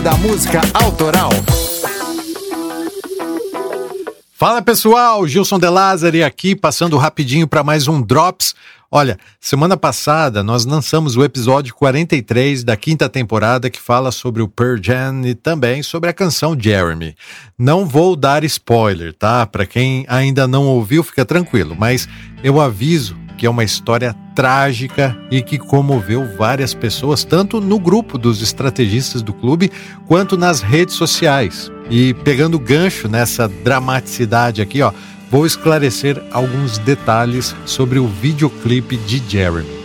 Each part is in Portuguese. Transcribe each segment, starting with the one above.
da música autoral. Fala pessoal, Gilson De Lázari aqui, passando rapidinho para mais um Drops. Olha, semana passada nós lançamos o episódio 43 da quinta temporada que fala sobre o Pearl Jam e também sobre a canção Jeremy. Não vou dar spoiler, tá? Para quem ainda não ouviu, fica tranquilo, mas eu aviso que é uma história trágica e que comoveu várias pessoas, tanto no grupo dos estrategistas do clube quanto nas redes sociais. E pegando gancho nessa dramaticidade aqui, ó, vou esclarecer alguns detalhes sobre o videoclipe de Jeremy.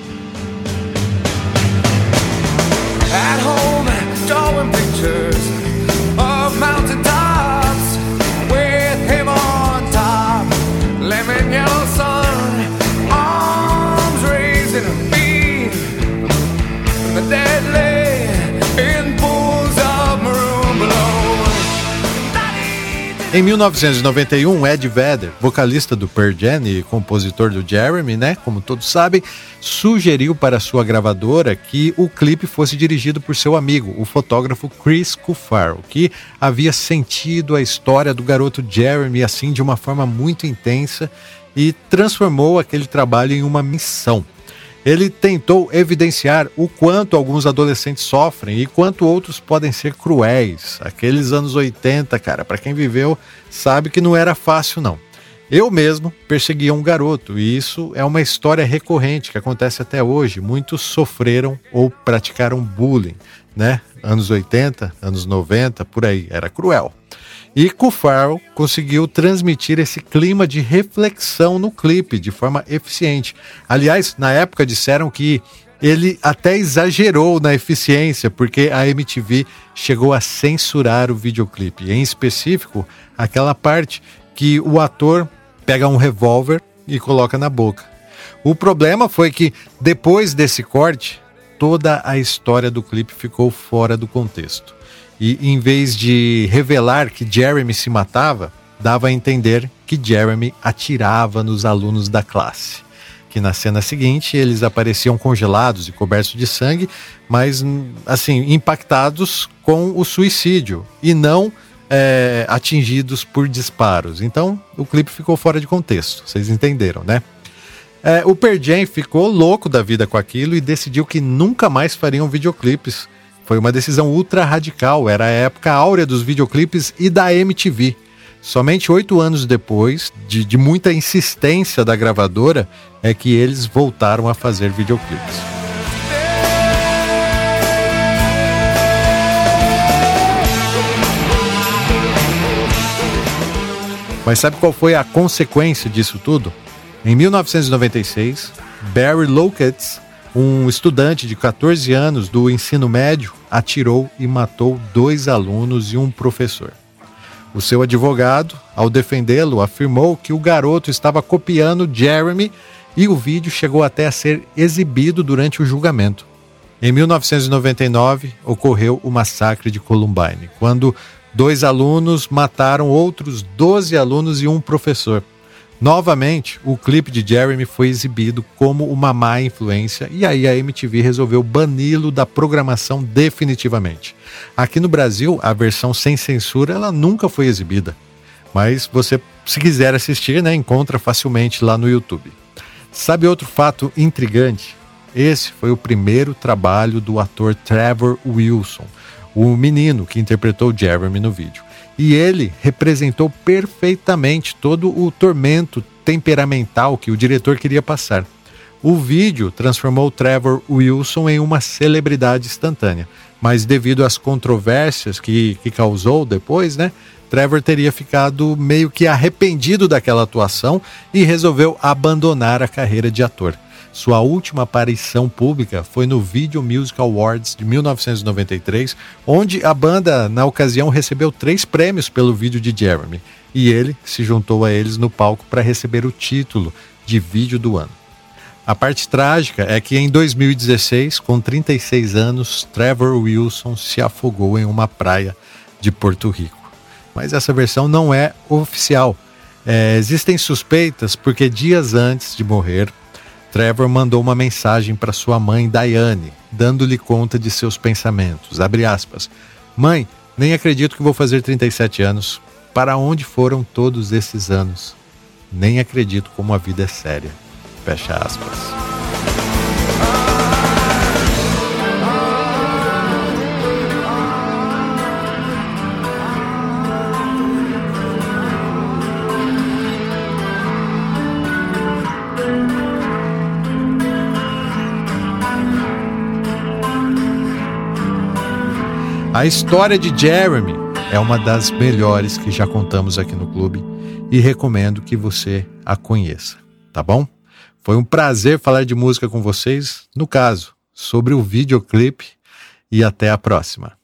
Em 1991, Ed Vedder, vocalista do Pearl Jam e compositor do Jeremy, né, como todos sabem, sugeriu para sua gravadora que o clipe fosse dirigido por seu amigo, o fotógrafo Chris Cufaro, que havia sentido a história do garoto Jeremy assim de uma forma muito intensa e transformou aquele trabalho em uma missão. Ele tentou evidenciar o quanto alguns adolescentes sofrem e quanto outros podem ser cruéis. Aqueles anos 80, cara, para quem viveu, sabe que não era fácil não. Eu mesmo perseguia um garoto e isso é uma história recorrente que acontece até hoje. Muitos sofreram ou praticaram bullying, né? Anos 80, anos 90, por aí, era cruel. E Cufaro conseguiu transmitir esse clima de reflexão no clipe de forma eficiente. Aliás, na época disseram que ele até exagerou na eficiência, porque a MTV chegou a censurar o videoclipe, em específico aquela parte que o ator pega um revólver e coloca na boca. O problema foi que depois desse corte, toda a história do clipe ficou fora do contexto e em vez de revelar que Jeremy se matava, dava a entender que Jeremy atirava nos alunos da classe. Que na cena seguinte eles apareciam congelados e cobertos de sangue, mas assim impactados com o suicídio e não é, atingidos por disparos. Então o clipe ficou fora de contexto. Vocês entenderam, né? É, o Perjan ficou louco da vida com aquilo e decidiu que nunca mais fariam videoclipes foi uma decisão ultra radical, era a época áurea dos videoclipes e da MTV. Somente oito anos depois, de, de muita insistência da gravadora, é que eles voltaram a fazer videoclipes. Mas sabe qual foi a consequência disso tudo? Em 1996, Barry Lockett um estudante de 14 anos do ensino médio atirou e matou dois alunos e um professor. O seu advogado, ao defendê-lo, afirmou que o garoto estava copiando Jeremy e o vídeo chegou até a ser exibido durante o julgamento. Em 1999, ocorreu o massacre de Columbine, quando dois alunos mataram outros 12 alunos e um professor. Novamente, o clipe de Jeremy foi exibido como uma má influência e aí a MTV resolveu bani-lo da programação definitivamente. Aqui no Brasil, a versão sem censura ela nunca foi exibida, mas você, se quiser assistir, né, encontra facilmente lá no YouTube. Sabe outro fato intrigante? Esse foi o primeiro trabalho do ator Trevor Wilson, o menino que interpretou Jeremy no vídeo e ele representou perfeitamente todo o tormento temperamental que o diretor queria passar. O vídeo transformou Trevor Wilson em uma celebridade instantânea, mas devido às controvérsias que, que causou depois, né? Trevor teria ficado meio que arrependido daquela atuação e resolveu abandonar a carreira de ator. Sua última aparição pública foi no Video Music Awards de 1993, onde a banda, na ocasião, recebeu três prêmios pelo vídeo de Jeremy, e ele se juntou a eles no palco para receber o título de vídeo do ano. A parte trágica é que em 2016, com 36 anos, Trevor Wilson se afogou em uma praia de Porto Rico. Mas essa versão não é oficial. É, existem suspeitas porque dias antes de morrer, Trevor mandou uma mensagem para sua mãe Diane, dando-lhe conta de seus pensamentos. Mãe, nem acredito que vou fazer 37 anos. Para onde foram todos esses anos? Nem acredito como a vida é séria. Fecha aspas. A história de Jeremy é uma das melhores que já contamos aqui no clube e recomendo que você a conheça, tá bom? Foi um prazer falar de música com vocês, no caso, sobre o videoclipe e até a próxima.